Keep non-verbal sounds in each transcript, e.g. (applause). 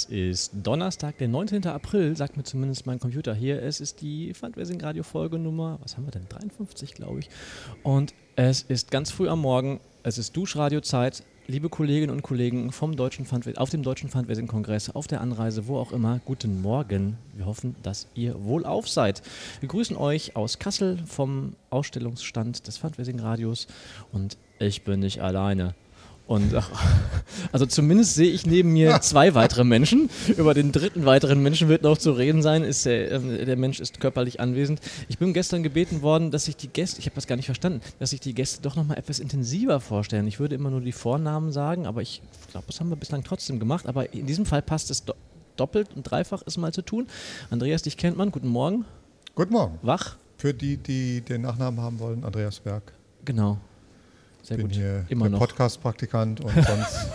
Es ist Donnerstag, der 19. April, sagt mir zumindest mein Computer hier. Es ist die Fundraising Radio Folge Nummer, was haben wir denn? 53, glaube ich. Und es ist ganz früh am Morgen. Es ist Duschradiozeit. Liebe Kolleginnen und Kollegen vom Deutschen auf dem Deutschen Fundraising Kongress, auf der Anreise, wo auch immer, guten Morgen. Wir hoffen, dass ihr wohlauf seid. Wir grüßen euch aus Kassel vom Ausstellungsstand des Fundraising Radios und ich bin nicht alleine. Und ach, (laughs) also zumindest sehe ich neben mir (laughs) zwei weitere Menschen. Über den dritten weiteren Menschen wird noch zu reden sein. Ist der, äh, der Mensch ist körperlich anwesend. Ich bin gestern gebeten worden, dass sich die Gäste, ich habe das gar nicht verstanden, dass sich die Gäste doch nochmal etwas intensiver vorstellen. Ich würde immer nur die Vornamen sagen, aber ich glaube, das haben wir bislang trotzdem gemacht. Aber in diesem Fall passt es do doppelt und dreifach ist mal zu tun. Andreas, dich kennt man. Guten Morgen. Guten Morgen. Wach. Für die, die den Nachnamen haben wollen, Andreas Berg. Genau. Sehr bin gut. hier Immer der Podcast-Praktikant und (laughs) sonst.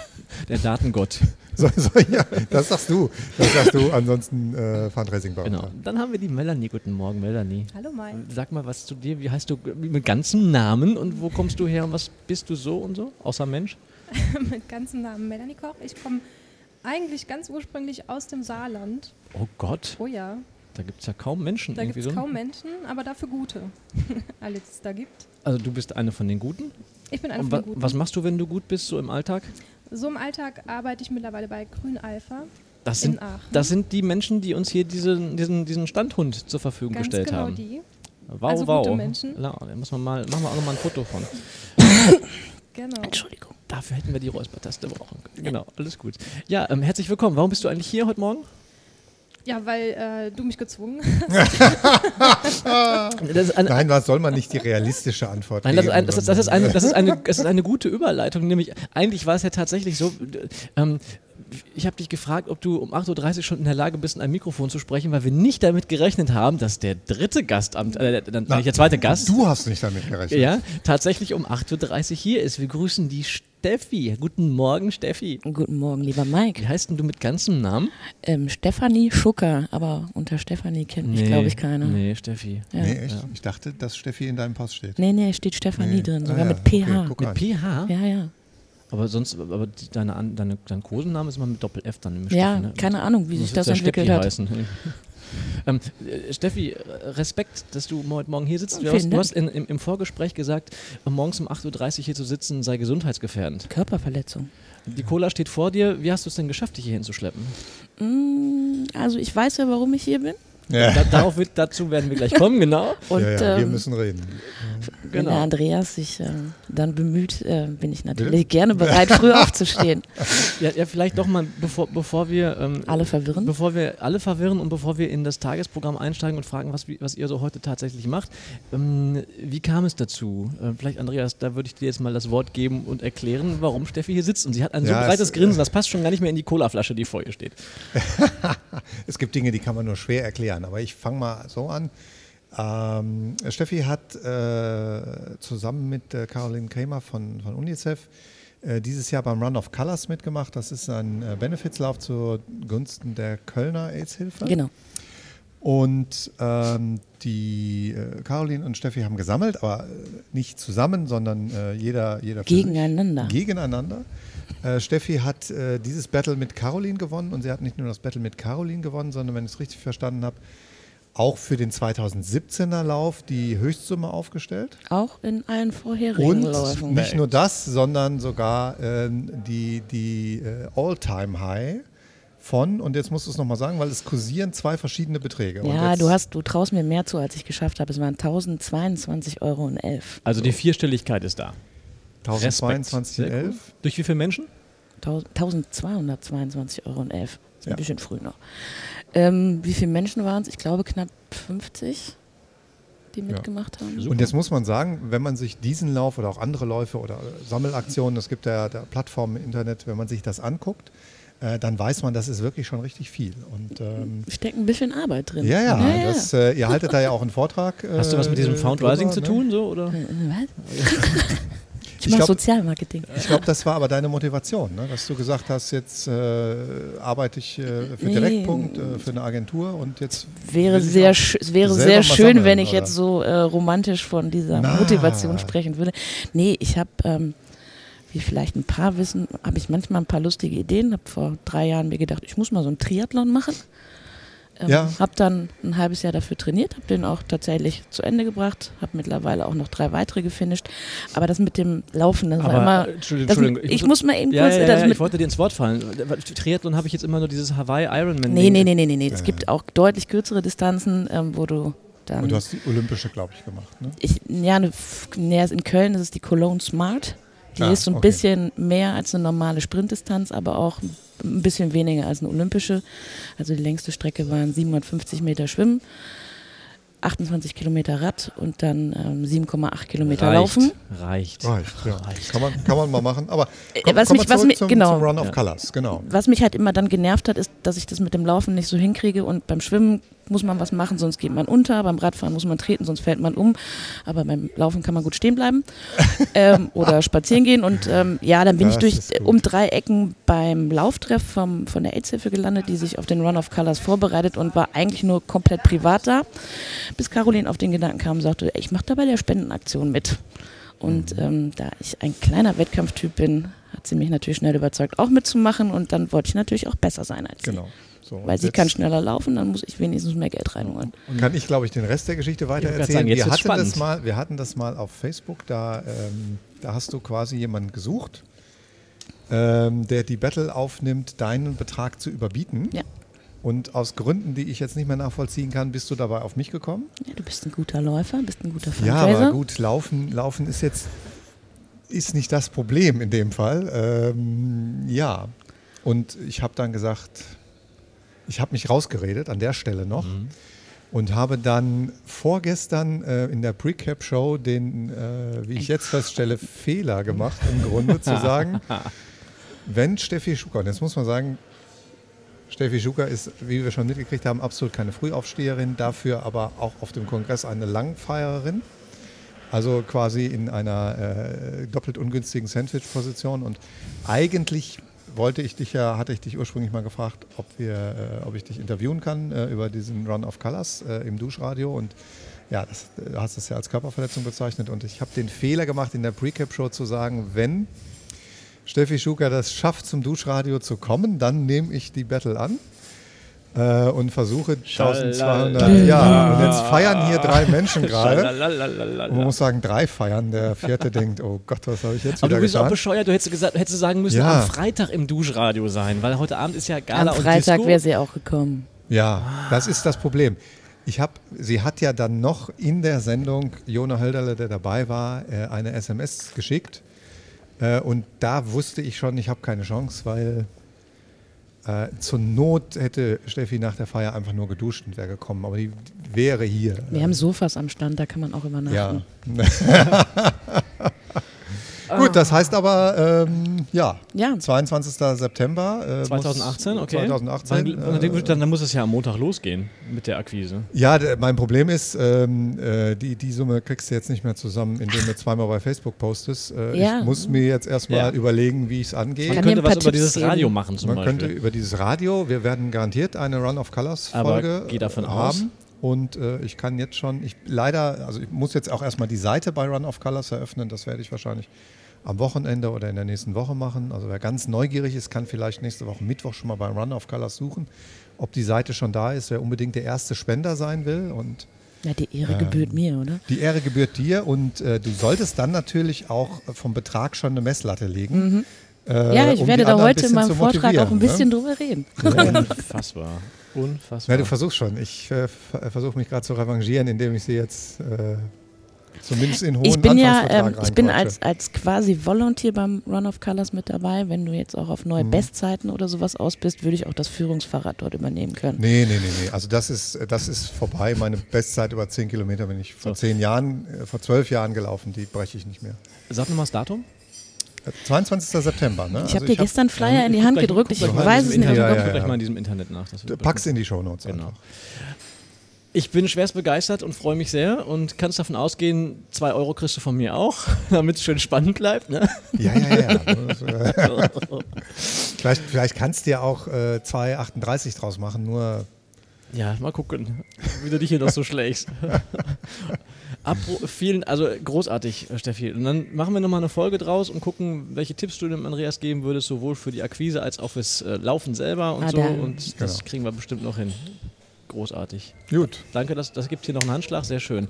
der Datengott. (laughs) So, so, ja, das sagst du. Das sagst du. Ansonsten äh, fundraising Genau. Dann haben wir die Melanie. Guten Morgen, Melanie. Hallo, Mike. Sag mal was zu dir. Wie heißt du mit ganzem Namen und wo kommst du her und was bist du so und so? Außer Mensch? (laughs) mit ganzem Namen Melanie Koch. Ich komme eigentlich ganz ursprünglich aus dem Saarland. Oh Gott. Oh ja. Da gibt es ja kaum Menschen. Da gibt es so. kaum Menschen, aber dafür gute. Alle, die es da gibt. Also du bist eine von den Guten? Ich bin eine von den Guten. Was machst du, wenn du gut bist, so im Alltag? So im Alltag arbeite ich mittlerweile bei Grün Alpha. Das sind, das sind die Menschen, die uns hier diese, diesen, diesen Standhund zur Verfügung Ganz gestellt genau haben. Die. Wow, also wow. Gute Menschen. Ja, da muss man mal, machen wir auch noch mal ein Foto von. genau. Entschuldigung. Dafür hätten wir die Räuspertaste brauchen können. Genau, alles gut. Ja, ähm, herzlich willkommen. Warum bist du eigentlich hier heute Morgen? Ja, weil äh, du mich gezwungen (laughs) hast. Nein, was soll man nicht die realistische Antwort Nein, geben? Nein, das, das, ist eine, (laughs) das, ist eine, das ist eine gute Überleitung. Nämlich, eigentlich war es ja tatsächlich so, ähm, ich habe dich gefragt, ob du um 8.30 Uhr schon in der Lage bist, in ein Mikrofon zu sprechen, weil wir nicht damit gerechnet haben, dass der dritte Gast, äh, dann Na, der zweite Gast. Du hast nicht damit gerechnet. Ja, tatsächlich um 8.30 Uhr hier ist. Wir grüßen die Steffi. Guten Morgen, Steffi. Guten Morgen, lieber Mike. Wie heißt denn du mit ganzem Namen? Ähm, Stefanie Schucker, aber unter Stefanie kennt mich, Nee, glaube ich, keiner. Nee, Steffi. Ja. Nee, echt? Ich dachte, dass Steffi in deinem Pass steht. Nee, nee, steht Stefanie Nee. drin, Ah sogar ja, mit okay, PH. guck Mit an. PH? ja, ja. Aber sonst, aber die- deine, An- deine, dein Kosenname ist immer mit Doppel-F dann im Ja, Steffi, ne? keine Ahnung, wie sich das ja entwickelt Steffi hat. Heißen. (laughs) ähm, äh, Steffi, Respekt, dass du heute Morgen hier sitzt. Du hast, du hast in, im, im Vorgespräch gesagt, morgens um 8.30 Uhr hier zu sitzen sei gesundheitsgefährdend. Körperverletzung. Die Cola steht vor dir. Wie hast du es denn geschafft, dich hier hinzuschleppen? Mm, also ich weiß ja, warum ich hier bin. Ja, Da, darauf wird, dazu werden wir gleich (laughs) kommen, genau. Und ja, ja, wir ähm, müssen reden. wenn genau. der Andreas sich äh, dann bemüht, äh, bin ich natürlich gerne bereit, früh (laughs) aufzustehen. Ja, ja, vielleicht doch mal, bevor, bevor wir ähm, Alle verwirren? Bevor wir alle verwirren und bevor wir in das Tagesprogramm einsteigen und fragen, was, was ihr so heute tatsächlich macht, ähm, wie kam es dazu? Äh, vielleicht, Andreas, da würde ich dir jetzt mal das Wort geben und erklären, warum Steffi hier sitzt. Und sie hat ein so breites Grinsen, das passt schon gar nicht mehr in die Colaflasche, die vor ihr steht. (laughs) Es gibt Dinge, die kann man nur schwer erklären, aber ich fange mal so an. Ähm, Steffi hat äh, zusammen mit äh, Caroline Kramer von, von UNICEF äh, dieses Jahr beim Run of Colors mitgemacht. Das ist ein äh, Benefizlauf zugunsten der Kölner AIDS-Hilfe. Genau. Und ähm, die äh, Caroline und Steffi haben gesammelt, aber nicht zusammen, sondern äh, jeder, jeder Gegeneinander. Gegeneinander. Äh, Steffi hat äh, dieses Battle mit Caroline gewonnen und sie hat nicht nur das Battle mit Caroline gewonnen, sondern, wenn ich es richtig verstanden habe, auch für den 2017er Lauf die Höchstsumme aufgestellt. Auch in allen vorherigen Und Läufen. nicht nur das, sondern sogar ähm, die, die äh, All-Time-High von, und jetzt musst du es nochmal sagen, weil es kursieren zwei verschiedene Beträge. Ja, du hast, du traust mir mehr zu, als ich geschafft habe. Es waren 1022,11 Euro. Also die Vierstelligkeit ist da. 1022,11. Durch wie viele Menschen? 1222,11 Euro. Ist ein Ja. bisschen früh noch. Ähm, wie viele Menschen waren es? Ich glaube knapp 50, die mitgemacht haben. Super. Und jetzt muss man sagen, wenn man sich diesen Lauf oder auch andere Läufe oder Sammelaktionen, es gibt ja, ja Plattformen im Internet, wenn man sich das anguckt, äh, dann weiß man, das ist wirklich schon richtig viel. Und ähm, Steckt ein bisschen Arbeit drin. ja, ja, ja. Das, äh, ihr haltet da ja auch einen Vortrag. Äh, Hast du was mit diesem Fundraising drüber, zu ne? tun? So, oder? Äh, Was? (laughs) Ich Ich mache Sozialmarketing. Ich glaube, das war aber deine Motivation, ne? dass du gesagt hast, jetzt äh, arbeite ich äh, für Nee. Direktpunkt, äh, für eine Agentur und jetzt Wäre sehr, es wäre sehr schön, sammeln, wenn ich oder? jetzt so äh, romantisch von dieser Na. Motivation sprechen würde. Nee, ich habe, ähm, wie vielleicht ein paar wissen, habe ich manchmal ein paar lustige Ideen. Habe vor drei Jahren mir gedacht, ich muss mal so einen Triathlon machen. Ähm, Ja. Habe dann ein halbes Jahr dafür trainiert, habe den auch tatsächlich zu Ende gebracht, habe mittlerweile auch noch drei weitere gefinisht. Aber das mit dem Laufen, das war Aber, immer. äh, Entschuldigung, Das, Entschuldigung. ich muss mal eben ja, kurz. ja, ja, das ja, mit, ich wollte dir ins Wort fallen. Triathlon habe ich jetzt immer nur dieses Hawaii Ironman. nee, nee, nee, nee, nee, nee. Es Ja. gibt auch deutlich kürzere Distanzen, ähm, wo du dann. Und du hast die olympische, glaube ich, gemacht. Ne? ich, ja, ne, in Köln ist es die Cologne Smart. Die Ah, ist so ein okay. bisschen mehr als eine normale Sprintdistanz, aber auch ein bisschen weniger als eine olympische. Also die längste Strecke waren 750 Meter Schwimmen, 28 Kilometer Rad und dann ähm, 7,8 Kilometer Reicht, Laufen. Reicht. Reicht, ja. Reicht. Kann, man, kann man mal machen. Aber Äh, komm, was komm mich- was mich- zum, genau. zum Run of Ja. Colors. Genau. Was mich halt immer dann genervt hat, ist, dass ich das mit dem Laufen nicht so hinkriege und beim Schwimmen muss man was machen, sonst geht man unter, beim Radfahren muss man treten, sonst fällt man um, aber beim Laufen kann man gut stehen bleiben (laughs) ähm, oder spazieren gehen und ähm, ja, dann bin Das ich durch gut. um drei Ecken beim Lauftreff vom, von der AIDS-Hilfe gelandet, die sich auf den Run of Colors vorbereitet und war eigentlich nur komplett privat da, bis Caroline auf den Gedanken kam und sagte, ich mache da bei der Spendenaktion mit. Und Mhm. ähm, da ich ein kleiner Wettkampftyp bin, hat sie mich natürlich schnell überzeugt, auch mitzumachen. Und dann wollte ich natürlich auch besser sein als Genau. So. Weil und sie kann schneller laufen, dann muss ich wenigstens mehr Geld reinholen. Kann ich, glaube ich, den Rest der Geschichte weiter wollte gerade erzählen. sagen, jetzt wir, wird's hatten das spannend. mal, wir hatten das mal auf Facebook, da, ähm, da hast du quasi jemanden gesucht, ähm, der die Battle aufnimmt, deinen Betrag zu überbieten. Ja. Und aus Gründen, die ich jetzt nicht mehr nachvollziehen kann, bist du dabei auf mich gekommen. Ja, du bist ein guter Läufer, bist ein guter Ja, Fundraiser. aber gut, laufen, laufen ist jetzt ist nicht das Problem in dem Fall. Ähm, ja, und ich habe dann gesagt, ich habe mich rausgeredet an der Stelle noch und habe dann vorgestern äh, in der Pre-Cap-Show den, äh, wie ich jetzt feststelle, Fehler gemacht, im Grunde zu sagen, (laughs) wenn Steffi Schucker, und jetzt muss man sagen, Steffi Schucker ist, wie wir schon mitgekriegt haben, absolut keine Frühaufsteherin, dafür aber auch auf dem Kongress eine Langfeiererin. Also quasi in einer äh, doppelt ungünstigen Sandwich-Position. Und eigentlich wollte ich dich ja, hatte ich dich ursprünglich mal gefragt, ob, wir, äh, ob ich dich interviewen kann äh, über diesen Run of Colors äh, im Duschradio. Und ja, das, du hast es ja als Körperverletzung bezeichnet. Und ich habe den Fehler gemacht, in der Pre-Cap-Show zu sagen, wenn Steffi Schuker das schafft, zum Duschradio zu kommen, dann nehme ich die Battle an äh, und versuche 1200. Schalala. Ja, und jetzt feiern hier drei Menschen (laughs) gerade. Man muss sagen, drei feiern. Der vierte denkt, oh Gott, was habe ich jetzt Aber wieder du bist auch getan? bescheuert, du hättest, gesagt, hättest sagen müssen, Ja. am Freitag im Duschradio sein, weil heute Abend ist ja Gala Am und Freitag Disco. wäre sie auch gekommen. Ja, das ist das Problem. Ich hab, sie hat ja dann noch in der Sendung, Jona Hölderle, der dabei war, äh, eine SMS geschickt. Äh, Und da wusste ich schon, ich habe keine Chance, weil äh, zur Not hätte Steffi nach der Feier einfach nur geduscht und wäre gekommen. Aber die wäre hier. Wir haben Sofas am Stand, da kann man auch übernachten. Ja. (laughs) Das heißt aber, ähm, ja, Ja. 22. September. Äh, muss- 2018, okay. 2018. Wann, äh, dann, dann muss es ja am Montag losgehen mit der Akquise. Ja, mein Problem ist, ähm, äh, die, die Summe kriegst du jetzt nicht mehr zusammen, indem du zweimal bei Facebook postest. Äh, Ja. Ich muss mir jetzt erstmal Ja. überlegen, wie ich es angehe. Man Kann dir könnte was paar über Tipps dieses geben. Radio machen zum Man Beispiel. könnte über dieses Radio, wir werden garantiert eine Run of Colors Folge geh davon haben. aus. Und äh, ich kann jetzt schon, ich leider, also ich muss jetzt auch erstmal die Seite bei Run of Colors eröffnen. Das werde ich wahrscheinlich am Wochenende oder in der nächsten Woche machen. Also wer ganz neugierig ist, kann vielleicht nächste Woche Mittwoch schon mal bei Run of Colors suchen, ob die Seite schon da ist, wer unbedingt der erste Spender sein will. Und Ja, die Ehre gebührt mir, oder? die Ehre gebührt dir und äh, du solltest dann natürlich auch vom Betrag schon eine Messlatte legen. äh, ja, ich um werde da heute in meinem Vortrag auch ein bisschen Ne? drüber reden. (laughs) Unfassbar. Unfassbar. Ja, du versuchst schon. Ich äh, versuche mich gerade zu revanchieren, indem ich sie jetzt äh, zumindest in hohen Ich bin ja, ähm, ich bin als, als quasi Volunteer beim Run of Colors mit dabei. Wenn du jetzt auch auf Mhm. neue Bestzeiten oder sowas aus bist, würde ich auch das Führungsfahrrad dort übernehmen können. Nee, nee, nee, nee. Also das ist, das ist vorbei. Meine Bestzeit über 10 Kilometer bin ich vor So. zehn Jahren, äh, vor zwölf Jahren gelaufen. Die breche ich nicht mehr. Sag nochmal das Datum. Äh, 22. September, ne? Ich habe Also dir gestern Flyer in die Hand gedrückt. Ich weiß es nicht. Ja, ja, ja. gleich mal in diesem Internet nach. Pack's in die Shownotes Genau. einfach. Ich bin schwerst begeistert und freue mich sehr und kannst davon ausgehen, zwei Euro kriegst du von mir auch, (laughs) damit es schön spannend bleibt. Ne? Ja, ja, ja. (laughs) Äh, vielleicht, vielleicht kannst du ja auch äh, 2,38 draus machen, nur Ja, mal gucken, wie du dich hier noch so schlägst. (laughs) Apro vielen, also großartig, äh, Steffi. Und dann machen wir nochmal eine Folge draus und gucken, welche Tipps du dem Andreas geben würdest, sowohl für die Akquise als auch fürs äh, Laufen selber und Ah, so. Und das Genau. kriegen wir bestimmt noch hin. Großartig. Gut. Danke, das, das gibt hier noch einen Handschlag, sehr schön.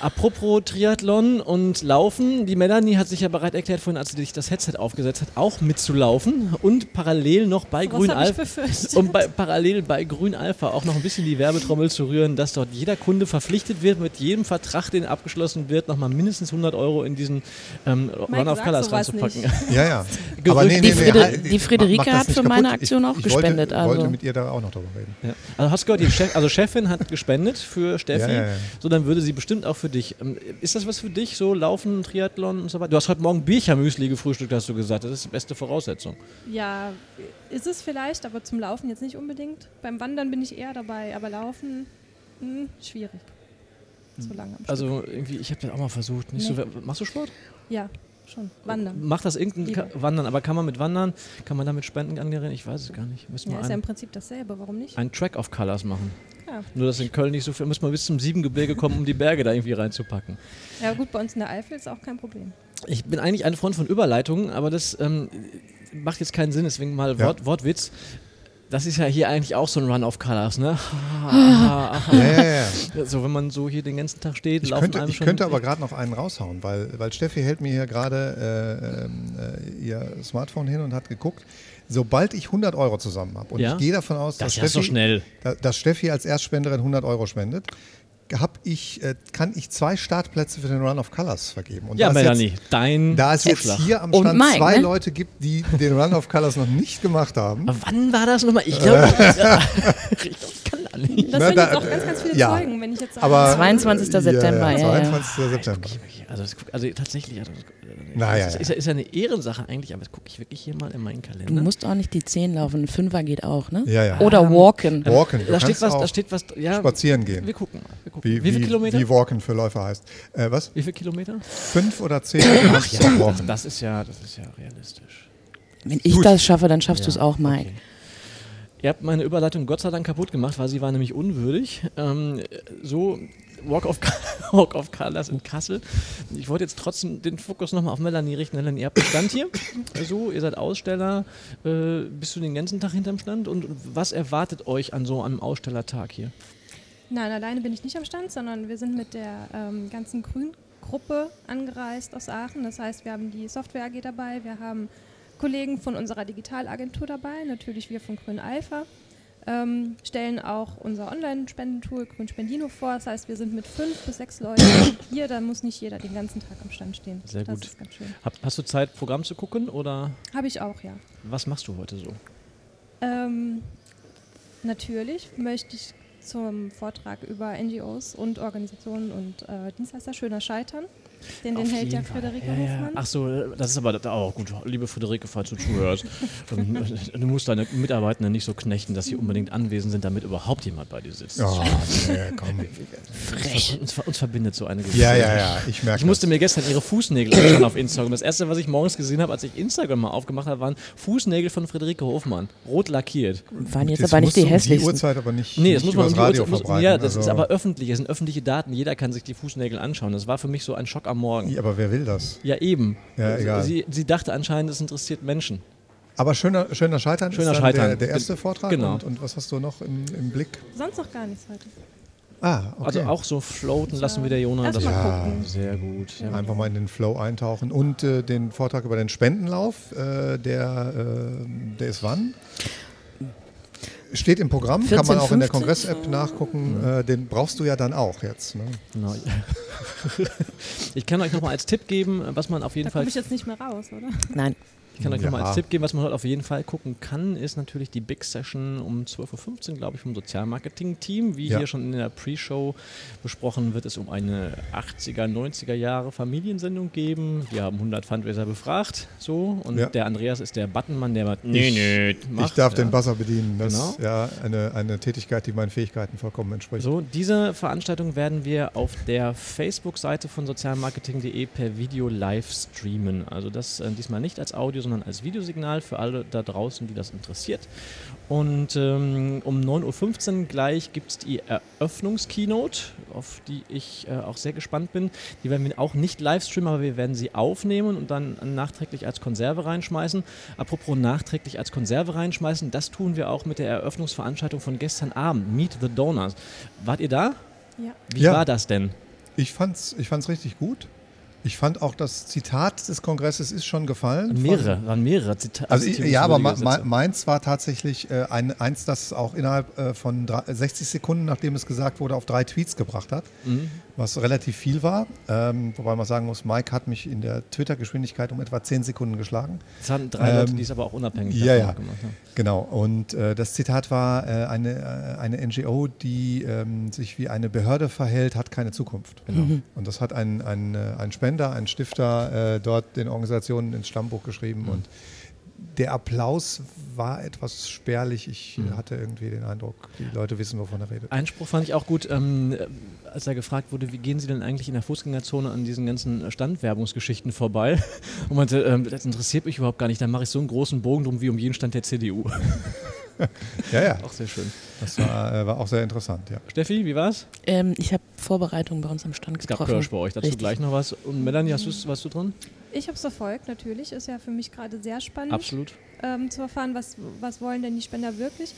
Apropos Triathlon und Laufen, die Melanie hat sich ja bereit erklärt, vorhin, als sie sich das Headset aufgesetzt hat, auch mitzulaufen und parallel noch bei Grün ich Alpha (laughs) und bei, parallel bei Grün Alpha auch noch ein bisschen die Werbetrommel zu rühren, dass dort jeder Kunde verpflichtet wird, mit jedem Vertrag, den abgeschlossen wird, nochmal mindestens 100 Euro in diesen ähm, Run of Colors reinzupacken. (laughs) Ja, ja. (laughs) Gerücht. Die Friede- halt, die Friederike hat für meine kaputt. Aktion auch ich gespendet, Wollte, wollte also. mit ihr da auch noch drüber reden. Ja. Also hast du gehört, die Chef, also Chefin hat gespendet für Steffi, Ja, ja, ja. so dann würde sie bestimmt auch für dich. Ähm, Ist das was für dich, so Laufen, Triathlon und so weiter? Du hast heute Morgen Birchermüsli gefrühstückt, hast du gesagt. Das ist die beste Voraussetzung. Ja, ist es vielleicht, aber zum Laufen jetzt nicht unbedingt. Beim Wandern bin ich eher dabei, aber Laufen, hm, schwierig. So lange. Also irgendwie, ich habe das auch mal versucht. Nee. so, machst du Sport? Ja, schon. Wandern. Macht das irgendein. Ka- Wandern, aber kann man mit Wandern, kann man damit Spenden angerieren? Ich weiß es gar nicht. Müssen Ja, ist ja im Prinzip dasselbe, warum nicht? einen Track of Colors machen. Ja. Nur, dass in Köln nicht so viel, müssen wir bis zum Siebengebirge kommen, um die Berge da irgendwie reinzupacken. ja, gut, bei uns in der Eifel ist auch kein Problem. Ich bin eigentlich ein Freund von Überleitungen, aber das ähm, macht jetzt keinen Sinn, deswegen mal Ja. Wort, Wortwitz. Das ist ja hier eigentlich auch so ein Run of Colors, ne? (laughs) Ja, ja, ja. so, wenn man so hier den ganzen Tag steht, Ich laufen könnte, einem ich schon. könnte aber gerade noch einen raushauen, weil, weil Steffi hält mir hier gerade äh, ähm, äh, ihr Smartphone hin und hat geguckt. Sobald ich 100 Euro zusammen habe und Ja? ich gehe davon aus, Das dass, so Steffi, schnell. da- dass Steffi als Erstspenderin 100 Euro spendet, hab ich, äh, kann ich zwei Startplätze für den Run of Colors vergeben. Und ja, Melanie, Jetzt, dein da es jetzt Vorschlag. hier am Stand Mike, zwei ne? Leute gibt, die den Run of Colors noch nicht gemacht haben, Aber wann war das nochmal? Ich glaube, (laughs) ich kann nicht. Das sind da- jetzt auch ganz, ganz viele ja. Zeugen, wenn ich jetzt sage. aber 22. September, ja, ja. 22. September. Also, das, guck- also tatsächlich, also, Na, ja, das ja. Ist, ja- ist ja eine Ehrensache eigentlich, aber das gucke ich wirklich hier mal in meinen Du Kalender. musst auch nicht die 10 laufen, ein Fünfer geht auch, ne? Ja, ja. Oder walken. Walken. Du da steht was, auch da steht was, ja. spazieren gehen. Wir gucken mal. Wir gucken. Wie, wie, viele Kilometer? wie Walken für Läufer heißt. Äh, was? Wie viele Kilometer? Fünf oder zehn? Ach, ja, Walken. Das ist ja, das ist ja realistisch. Wenn ich Gut. das schaffe, dann schaffst du es auch, Mike. okay. Ihr habt meine Überleitung Gott sei Dank kaputt gemacht, weil sie war nämlich unwürdig. Ähm, so Walk of, (laughs) Walk of Colors in Kassel. Ich wollte jetzt trotzdem den Fokus nochmal auf Melanie richten. Melanie, ihr habt einen Stand hier. So, ihr seid Aussteller. Äh, bist du den ganzen Tag hinterm Stand? Und was erwartet euch an so einem Ausstellertag hier? Nein, alleine bin ich nicht am Stand, sondern wir sind mit der ähm, ganzen Grün-Gruppe angereist aus Aachen. Das heißt, wir haben die Software AG dabei, wir haben Kollegen von unserer Digitalagentur dabei, natürlich wir von Grün Alpha, ähm, stellen auch unser Online-Spendentool Grün Spendino vor. Das heißt, wir sind mit fünf bis sechs Leuten (coughs) hier, da muss nicht jeder den ganzen Tag am Stand stehen. Sehr das gut. ist ganz schön. Hab, hast du Zeit, Programm zu gucken oder Habe ich auch, ja. was machst du heute so? Ähm, natürlich möchte ich zum Vortrag über NGOs und Organisationen und äh, Dienstleister schöner scheitern. Den, den hält ja. Friederike ja, ja. Hofmann. Ach so, das ist aber auch gut. Liebe Friederike, falls du zuhörst, (laughs) ähm, du musst deine Mitarbeitenden nicht so knechten, dass sie unbedingt anwesend sind, damit überhaupt jemand bei dir sitzt. Oh, nee, komm. Frech. Uns, uns verbindet so eine Geschichte. Ja, ja, ja, ich merke Ich musste mir gestern ihre Fußnägel anschauen auf Instagram. Das erste, was ich morgens gesehen habe, als ich Instagram mal aufgemacht habe, waren Fußnägel von Friederike Hofmann. Rot lackiert. Waren jetzt das. aber musst nicht die um die hässlichsten. Uhrzeit aber nicht, Nee, das nicht muss man um die Radio Uhrzeit- muss-. Ja, das ist also- aber öffentlich. Es sind öffentliche Daten. Jeder kann sich die Fußnägel anschauen. Das war für mich so ein Schock am Morgen. Ja, aber wer will das? Ja, eben. Ja, egal. Sie, sie dachte anscheinend, es interessiert Menschen. Aber schöner, schöner Scheitern Schöner ist Scheitern. Der, der erste Vortrag. Genau. Und, und was hast du noch im, im Blick? Sonst noch gar nichts heute. Ah, okay. Also auch so floaten lassen wir der Jona. Erst Das mal Ja. gucken. sehr gut. Ja. Einfach mal in den Flow eintauchen und äh, den Vortrag über den Spendenlauf, äh, der, äh, der ist wann? Steht im Programm, kann man auch in der 14.50? Kongress-App nachgucken. Äh, den brauchst du ja dann auch jetzt. Ne? Genau. (laughs) Ich kann euch nochmal als Tipp geben, was man auf jeden Da Fall komme ich jetzt nicht mehr raus, oder? Nein. Ich kann euch Ja. nochmal als Tipp geben, was man heute auf jeden Fall gucken kann, ist natürlich die Big Session um 12.15 Uhr, glaube ich, vom Sozialmarketing-Team. Wie Ja. hier schon in der Pre-Show besprochen, wird es um eine 80er, 90er Jahre Familiensendung geben. Wir haben 100 Fundraiser befragt, so. Und Ja. der Andreas ist der Buttonmann, der macht, nee, nee, macht. ich darf ja. den Buzzer bedienen. Das Genau. ist ja eine, eine Tätigkeit, die meinen Fähigkeiten vollkommen entspricht. So, diese Veranstaltung werden wir auf der Facebook-Seite von sozialmarketing.de per Video live streamen. Also das äh, diesmal nicht als Audio, sondern als Videosignal für alle da draußen, die das interessiert. Und ähm, um 9.15 Uhr gleich gibt es die Eröffnungskeynote, auf die ich äh, auch sehr gespannt bin. Die werden wir auch nicht live streamen, aber wir werden sie aufnehmen und dann nachträglich als Konserve reinschmeißen. Apropos nachträglich als Konserve reinschmeißen, das tun wir auch mit der Eröffnungsveranstaltung von gestern Abend, Meet the Donors. Wart ihr da? Ja. Wie Ja. war das denn? Ich fand's, ich fand's richtig gut. Ich fand auch das Zitat des Kongresses ist schon gefallen. Von- Mehrere, waren mehrere Zita Also ich, ja, aber meins war tatsächlich äh, ein, eins, das auch innerhalb äh, von drei, 60 Sekunden, nachdem es gesagt wurde, auf drei Tweets gebracht hat, Mhm. Was relativ viel war. Ähm, wobei man sagen muss, Mike hat mich in der Twitter-Geschwindigkeit um etwa 10 Sekunden geschlagen. Es waren drei Ähm, Leute, die es aber auch unabhängig ja, davon ja. gemacht haben. Genau, und äh, das Zitat war, äh, eine, äh, eine NGO, die ähm, sich wie eine Behörde verhält, hat keine Zukunft. Genau. Und das hat ein, ein, äh, ein Spender, ein Stifter äh, dort den Organisationen ins Stammbuch geschrieben. Mhm. Und der Applaus war etwas spärlich. Ich Mhm. hatte irgendwie den Eindruck, die Leute wissen, wovon er redet. Einspruch fand ich auch gut, ähm, äh, als er gefragt wurde, wie gehen Sie denn eigentlich in der Fußgängerzone an diesen ganzen Standwerbungsgeschichten vorbei? (laughs) Und meinte, ähm, das interessiert mich überhaupt gar nicht, dann mache ich so einen großen Bogen drum wie um jeden Stand der CDU. (laughs) (laughs) Ja, ja, auch sehr schön. das war, äh, war auch sehr interessant, ja. Steffi, wie war's? Ähm, ich habe Vorbereitungen bei uns am Stand Es gab getroffen. Kirsch bei euch, dazu Richtig. gleich noch was. Und Melanie, hast du's, warst du dran? Ich habe es verfolgt, natürlich. Ist ja für mich gerade sehr spannend Absolut. ähm, zu erfahren, was, was wollen denn die Spender wirklich.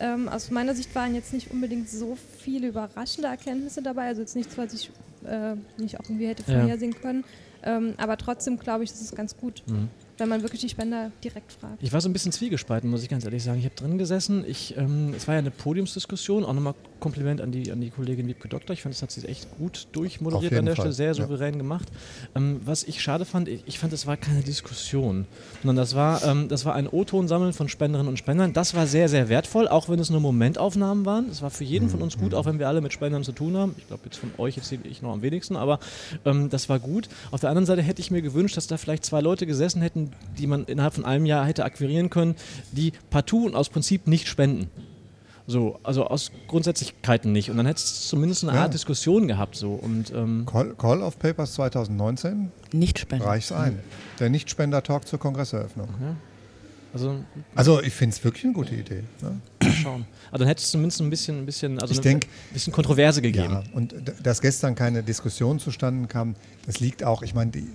Ähm, aus meiner Sicht waren jetzt nicht unbedingt so viele überraschende Erkenntnisse dabei, also jetzt nichts, was ich äh, nicht auch irgendwie hätte Ja. vorhersehen können. Ähm, aber trotzdem glaube ich, das ist ganz gut, Mhm. Wenn man wirklich die Spender direkt fragt. Ich war so ein bisschen zwiegespalten, muss ich ganz ehrlich sagen. Ich habe drin gesessen. Ich, ähm, es war ja eine Podiumsdiskussion. Auch nochmal Kompliment an die, an die Kollegin Wiebke Doktor. Ich fand, das hat sie echt gut durchmoderiert an der Fall, Stelle, sehr ja. souverän gemacht. Ähm, was ich schade fand, ich, ich fand, es war keine Diskussion, sondern das war, ähm, das war ein O-Ton sammeln von Spenderinnen und Spendern. Das war sehr, sehr wertvoll, auch wenn es nur Momentaufnahmen waren. Es war für jeden von uns gut, auch wenn wir alle mit Spendern zu tun haben. Ich glaube, jetzt von euch erzähle ich noch am wenigsten, aber ähm, das war gut. Auf der anderen Seite hätte ich mir gewünscht, dass da vielleicht zwei Leute gesessen hätten, die man innerhalb von einem Jahr hätte akquirieren können, die partout und aus Prinzip nicht spenden. So, also aus Grundsätzlichkeiten nicht. Und dann hätte es zumindest eine Ja. Art Diskussion gehabt. So. Und ähm, Call, Call of Papers 2019, Nicht spenden. reich's ein. Der Nichtspender-Talk zur Kongresseröffnung. ja, also Also ich finde es wirklich eine gute Idee. Ne? Schauen. Aber dann hätte es zumindest ein bisschen, ein bisschen, also Ich eine- denk- ein bisschen Kontroverse gegeben. Ja, und dass gestern keine Diskussion zustande kam, das liegt auch, ich meine, die-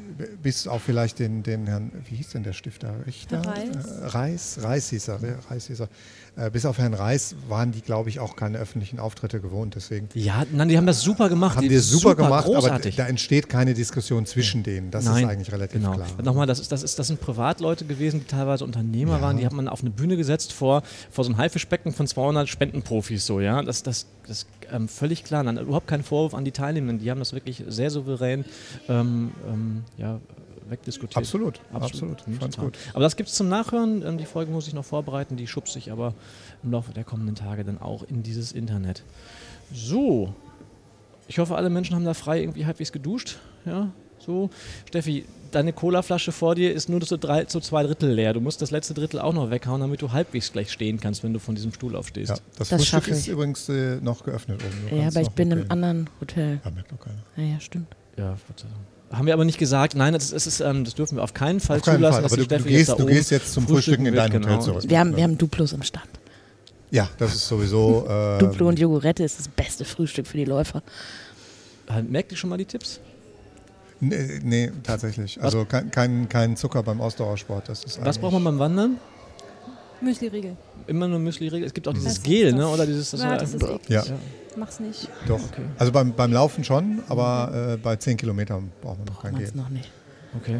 bis auf vielleicht den, den Herrn, wie hieß denn der Stifter? Richter? Herr Reis. Äh, Reis, Reis hieß er, Reis hieß er. Äh, bis auf Herrn Reis waren die, glaube ich, auch keine öffentlichen Auftritte gewohnt. Deswegen Ja, nein, die haben das super gemacht. haben die es super, gemacht, großartig. aber da entsteht keine Diskussion zwischen denen. Das Nein, ist eigentlich relativ genau. klar. Nochmal, das, ist, das, ist, das sind Privatleute gewesen, die teilweise Unternehmer waren. Die hat man auf eine Bühne gesetzt vor, vor so ein Haifischbecken von 200 Spendenprofis. So, ja? Das das, das ähm, völlig klar. Nein, überhaupt kein Vorwurf an die Teilnehmenden. Die haben das wirklich sehr souverän ähm, ähm, ja, wegdiskutiert. Absolut, absolut. Total. gut. Aber das gibt es zum Nachhören. Ähm, die Folge muss ich noch vorbereiten. Die schubse ich aber im Laufe der kommenden Tage dann auch in dieses Internet. So. Ich hoffe, alle Menschen haben da frei irgendwie halbwegs geduscht. Ja, so. Steffi, deine Colaflasche vor dir ist nur zu, drei, zu zwei Drittel leer. Du musst das letzte Drittel auch noch weghauen, damit du halbwegs gleich stehen kannst, wenn du von diesem Stuhl aufstehst. Ja, das, Das Frühstück ist übrigens äh, noch geöffnet oben. Du Ja, aber ich bin im anderen Hotel. Ja, merkt noch keiner. Ja, ja, stimmt. Ja. Haben wir aber nicht gesagt. Nein, das, ist, ähm, das dürfen wir auf keinen Fall Auf keinen zulassen. Fall, dass aber die du, du, Steffi jetzt gehst, du gehst jetzt zum Frühstücken in wird, dein genau. Hotel zurück. Wir haben, wir haben Duplos im Stand. Ja, das ist sowieso. Äh, (laughs) Duplo und Jogurette ist das beste Frühstück für die Läufer. Äh, Merkt ihr schon mal die Tipps? Nee, nee tatsächlich. Also kein, kein, kein Zucker beim Ausdauersport. Das ist Was braucht man beim Wandern? Müsli-Riegel. Immer nur Müsli-Riegel. Es gibt auch dieses Das ist Gel, ne? Oder dieses. Das Ja, das ist eklig. Ja. Mach's nicht. doch. Okay. Also beim, beim Laufen schon, aber äh, bei 10 Kilometern braucht man noch kein Gel. noch nicht. Okay.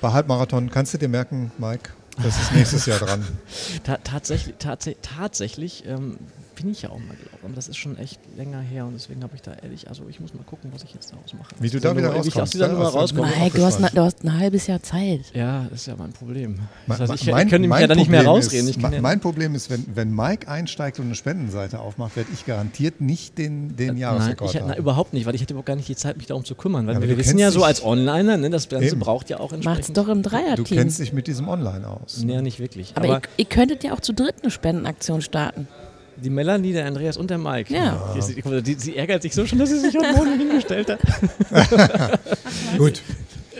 Bei Halbmarathon kannst du dir merken, Mike, das ist nächstes Jahr dran. (laughs) Ta tatsächlich, tats tatsächlich ähm, bin ich ja auch mal gelaufen, aber das ist schon echt länger her und deswegen habe ich da ehrlich, also ich muss mal gucken, was ich jetzt daraus mache. Wie du da wieder Nummer- wie ich rauskommst, aus dieser ja, Nummer rauskomme. Komm, Mike, du hast, ne, du hast ein halbes Jahr Zeit. Ja, das ist ja mein Problem. Ma- Also ich, ma- ich könnte mich ja da nicht mehr rausreden. Ist, Ich ja, mein Problem ist, wenn, wenn Mike einsteigt und eine Spendenseite aufmacht, werde ich garantiert nicht den, den Nein, Jahresrekord ich, na, haben. überhaupt nicht, weil ich hätte überhaupt gar nicht die Zeit, mich darum zu kümmern. Weil Ja, wir du wissen ja so als Onliner, ne, das Ganze Eben. braucht ja auch Macht's entsprechend. doch im Du Dreierteam. kennst dich mit diesem Online aus. Ja, nicht wirklich. Aber, Aber, ihr, ihr könntet ja auch zu dritt eine Spendenaktion starten. Die Melanie, der Andreas und der Mike. Ja. Die, die, sie ärgert sich so schon, dass sie sich heute Morgen hingestellt hat. (laughs) Gut.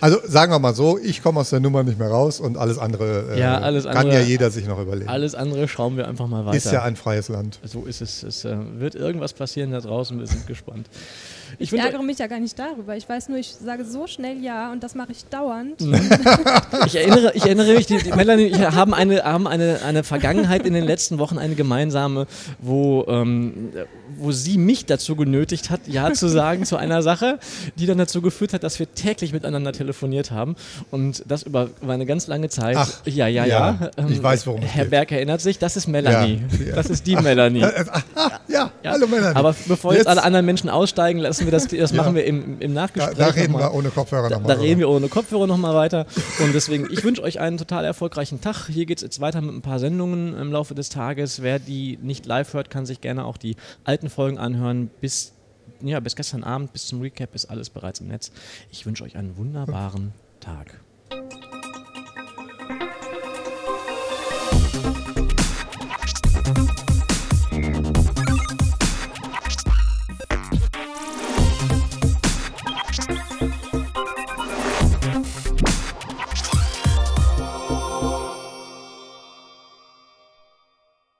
Also sagen wir mal so, ich komme aus der Nummer nicht mehr raus und alles andere, äh, Ja, alles kann andere- ja jeder sich noch überlegen. Alles andere schauen wir einfach mal weiter. Ist ja ein freies Land. so ist es. Es äh, wird irgendwas passieren da draußen. Wir sind gespannt. Ich Ich ärgere mich ja gar nicht darüber. Ich weiß nur, ich sage so schnell ja und das mache ich dauernd. (laughs) Ich erinnere, ich erinnere mich, die, die Melanie und ich haben, eine, haben eine, eine Vergangenheit in den letzten Wochen, eine gemeinsame, wo, ähm, wo sie mich dazu genötigt hat, Ja zu (laughs) sagen zu einer Sache, die dann dazu geführt hat, dass wir täglich miteinander telefoniert haben. Und das über, über eine ganz lange Zeit. Ach, ja, ja, ja. ja, ich weiß, worum es Herr. Berg erinnert sich, das ist Melanie. Ja. Das ist die Melanie. Ja, Ja. hallo Männer. Aber bevor jetzt, alle anderen Menschen aussteigen, lassen wir das, das machen wir im, im da, Nachgespräch. da reden noch mal. wir ohne Kopfhörer Da, nochmal. da reden wir ohne Kopfhörer nochmal weiter. Und deswegen, ich wünsche euch einen total erfolgreichen Tag. Hier geht es jetzt weiter mit ein paar Sendungen im Laufe des Tages. Wer die nicht live hört, kann sich gerne auch die alten Folgen anhören. Bis, ja, bis gestern Abend, bis zum Recap ist alles bereits im Netz. Ich wünsche euch einen wunderbaren Tag.